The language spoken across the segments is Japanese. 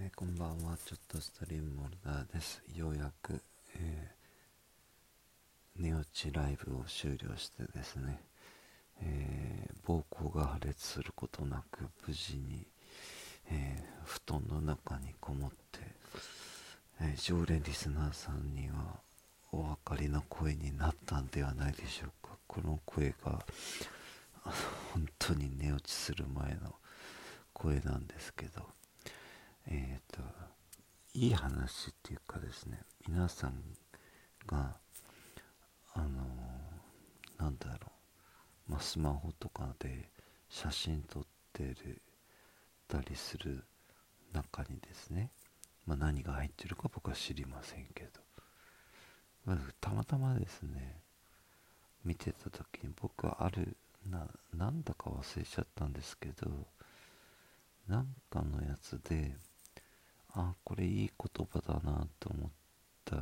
えーこんばんは、ちょっとストリームモルダーです。ようやく、えー寝落ちライブを終了してですね、えー膀胱が破裂することなく無事に、えー布団の中にこもって、え常連リスナーさんにはお分かりの声になったんではないでしょうか。この声が 本当に寝落ちする前の声なんですけど、えっ、と、いい話っていうかですね、皆さんが、あのーなんだろう、まあ、スマホとかで写真撮ってるたりする中にですね、まあ、何が入ってるか僕は知りませんけど、またまたまですね、見てた時に僕はあるななんだか忘れちゃったんですけどなんかのやつであこれいい言葉だなと思った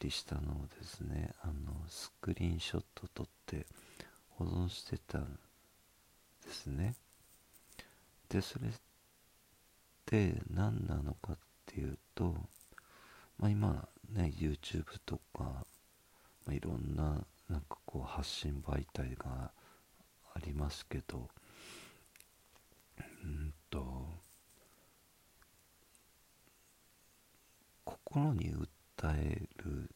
りしたのをですねあのスクリーンショット撮って保存してたんですね。でそれって何なのかっていうと、まあ、今ね YouTube とか、まあ、いろんななんかこう発信媒体がありますけどうんと心に訴える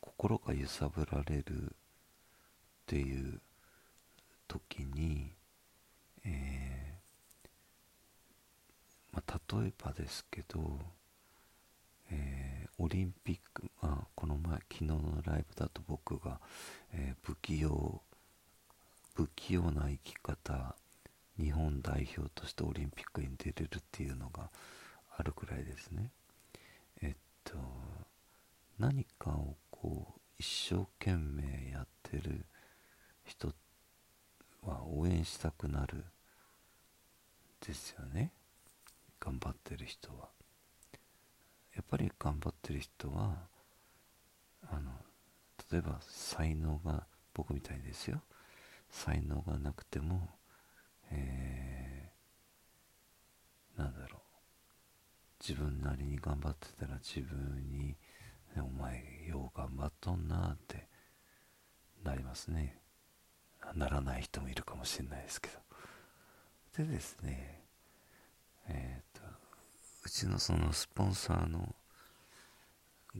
心が揺さぶられるっていう時に、えーまあ、例えばですけど、えーオリンピック、まあ、この前昨日のライブだと僕が、えー不器用不器用な生き方日本代表としてオリンピックに出れるっていうのがあるくらいですね。と何かをこう一生懸命やってる人は応援したくなるですよね。頑張ってる人は。やっぱり頑張ってる人はあの例えば才能が僕みたいですよ。才能がなくてもえーなんだろう。自分なりに頑張ってたら自分に「お前よう頑張っとんな」ってなりますね。ならない人もいるかもしれないですけど。でですねえっ、とうちのそのスポンサーの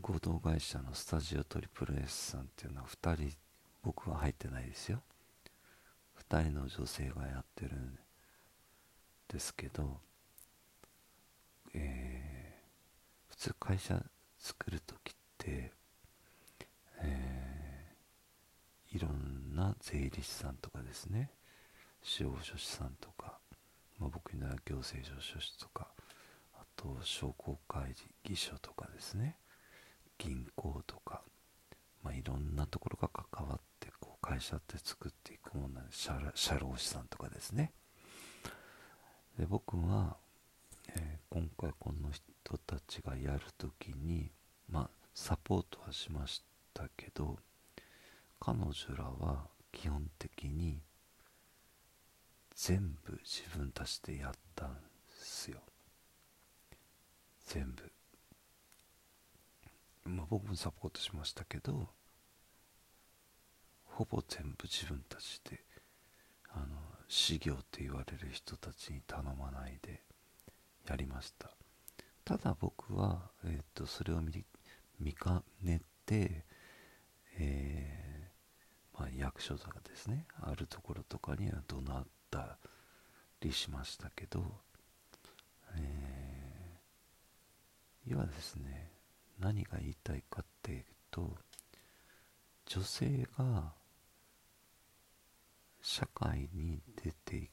合同会社のスタジオトリプル S さんっていうのは2人僕は入ってないですよ。2人の女性がやってるんですけど、えー普通会社作る時って、えーいろんな税理士さんとかですね司法書士さんとか、まあ、僕にな行政書書士とかあと商工会議所とかですね銀行とか、まあ、いろんなところが関わってこう会社って作っていくものなんで社労士さんとかですね。で僕は、えー今回この人たちがやるときにまあサポートはしましたけど彼女らは基本的に全部自分たちでやったんですよ。全部。まあ僕もサポートしましたけどほぼ全部自分たちであの修行って言われる人たちに頼まないでやりました。ただ僕は、えー、とそれを見見かねて、えーまあ、役所とかですね。あるところとかには怒鳴ったりしましたけど、えー要はですね何が言いたいかっていうと女性が社会に出て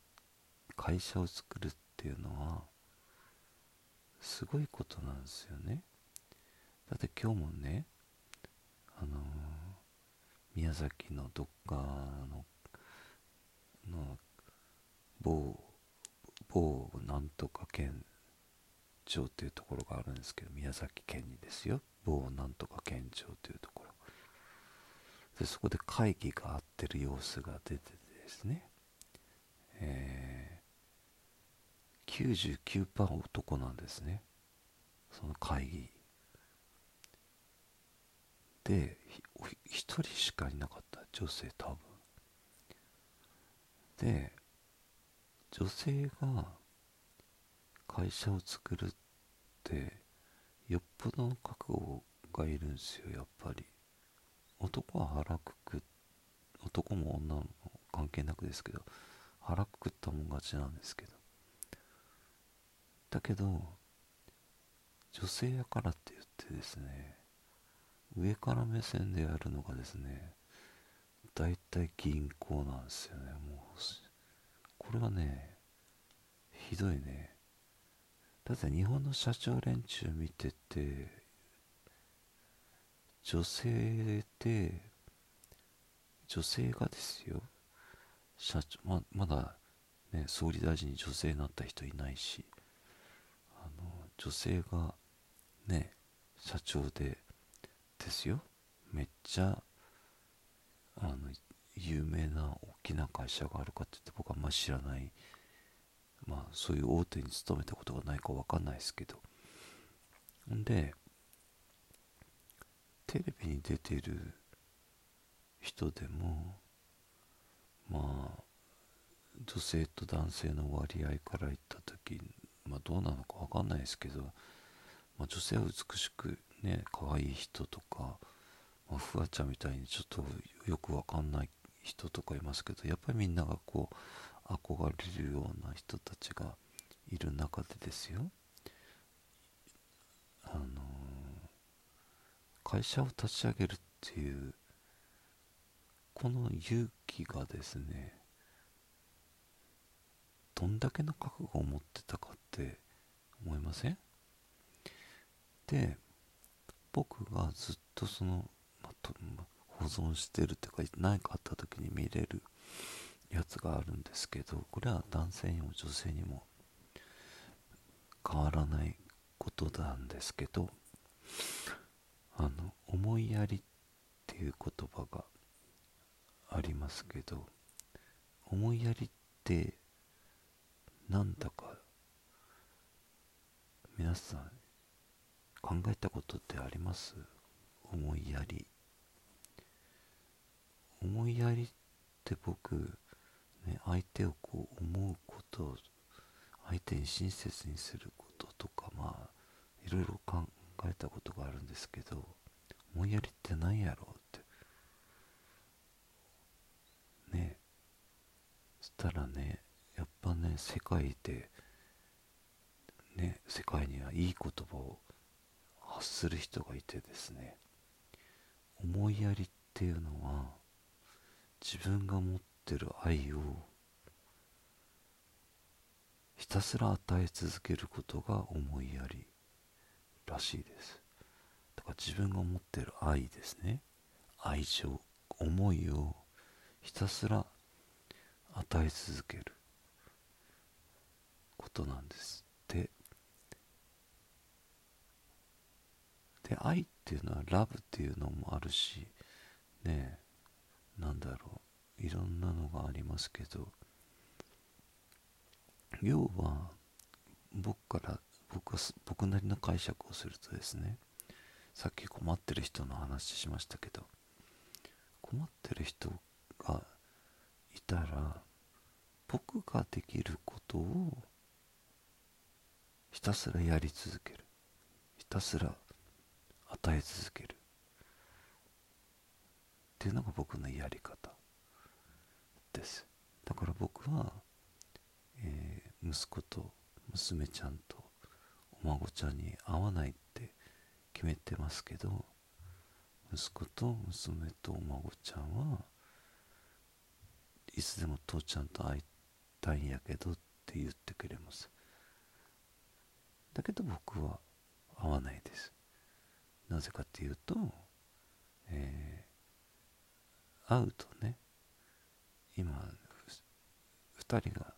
会社を作るっていうのはすごいことなんですよね。だって今日もねあのー宮崎のどっかのの某某なんとか県庁っていうところがあるんですけど宮崎県にですよ。某なんとか県庁というところ。でそこで会議があってる様子が出ててですね、えー99%男なんですね。その会議。で1人しかいなかった。女性多分。で女性が会社を作るってよっぽどの覚悟がいるんですよやっぱり。男は腹くく男も女も関係なくですけど腹くくったもん勝ちなんですけど。だけど女性やからって言ってですね上から目線でやるのがですね大体銀行なんですよね。もうこれはねひどいね。だって日本の社長連中見てて女性で女性がですよ社長ままだね総理大臣に女性になった人いないし女性がね社長でですよ。めっちゃあの有名な大きな会社があるかって言って僕はあんまり知らない。まあそういう大手に勤めたことがないか分かんないですけど。んでテレビに出てる人でもまあ女性と男性の割合から言った時まあ、どうなのか分かんないですけど、まあ、女性は美しくね可愛い人とか、まあ、フワちゃんみたいにちょっとよく分かんない人とかいますけどやっぱりみんながこう憧れるような人たちがいる中でですよ。あのー、会社を立ち上げるっていうこの勇気がですねどんだけの覚悟を持ってたかって思いません？で僕がずっとその、まとま保存してるっていうか何かあった時に見れるやつがあるんですけどこれは男性にも女性にも変わらないことなんですけどあの思いやりっていう言葉がありますけど思いやりってなんだか皆さん考えたことってあります？思いやり。思いやりって僕ね相手をこう思うこと相手に親切にすることとかまあいろいろ考えたことがあるんですけど思いやりって何やろうって。ねそしたらねね世界でね世界にはいい言葉を発する人がいてですね思いやりっていうのは自分が持ってる愛をひたすら与え続けることが思いやりらしいです。だから自分が持ってる愛ですね。愛情思いをひたすら与え続ける。ことなんですって。で愛っていうのはラブっていうのもあるしねなんだろう。いろんなのがありますけど要は僕から僕は僕なりの解釈をするとですねさっき困ってる人の話しましたけど困ってる人がいたら僕ができることをひたすらやり続ける。ひたすら与え続ける。っていうのが僕のやり方。です。だから僕は、えー、息子と娘ちゃんとお孫ちゃんに会わないって決めてますけど息子と娘とお孫ちゃんはいつでも父ちゃんと会いたいんやけどって言ってくれます。だけど僕は合わないです。なぜかっていうと、えー、会うとね今2人が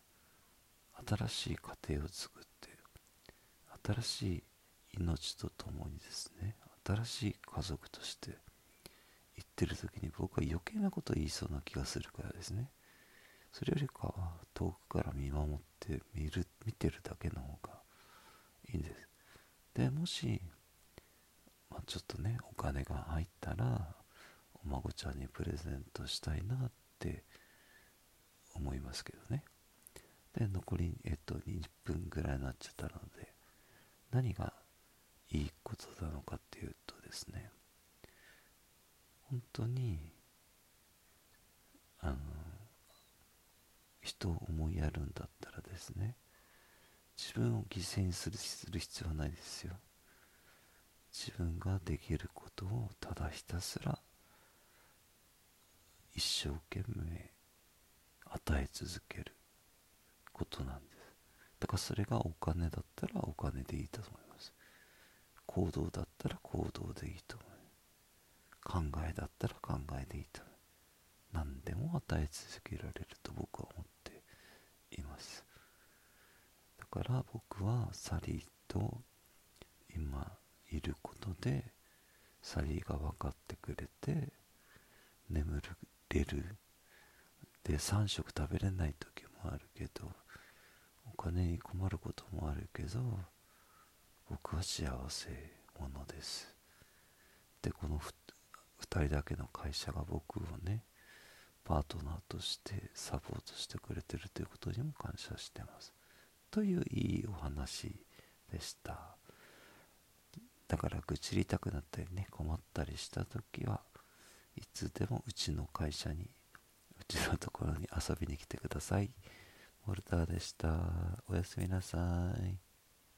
新しい家庭を作って新しい命とともにですね新しい家族として言ってる時に僕は余計なこと言いそうな気がするからですね。それよりかは遠くから見守って見る見てるだけの方がいです。でもし、まあ、ちょっとねお金が入ったらお孫ちゃんにプレゼントしたいなって思いますけどね。で残り、えっと、20分ぐらいになっちゃったので何がいいことなのかっていうとですね本当にあの人を思いやるんだったらですね自分を犠牲にする必要はないですよ。自分ができることをただひたすら一生懸命与え続けることなんです。だからそれがお金だったらお金でいいと思います。行動だったら行動でいいと思います考えだったら考えでいいと思います何でも与え続けられると僕は思っています。から僕はサリーと今いることでサリーが分かってくれて眠れる。で3食食べれない時もあるけどお金に困ることもあるけど僕は幸せ者です。でこの2人だけの会社が僕をねパートナーとしてサポートしてくれてるということにも感謝してます。といういいお話でしただから愚痴りたくなったりね困ったりした時はいつでもうちの会社にうちのところに遊びに来てください。モルターでした。おやすみなさい。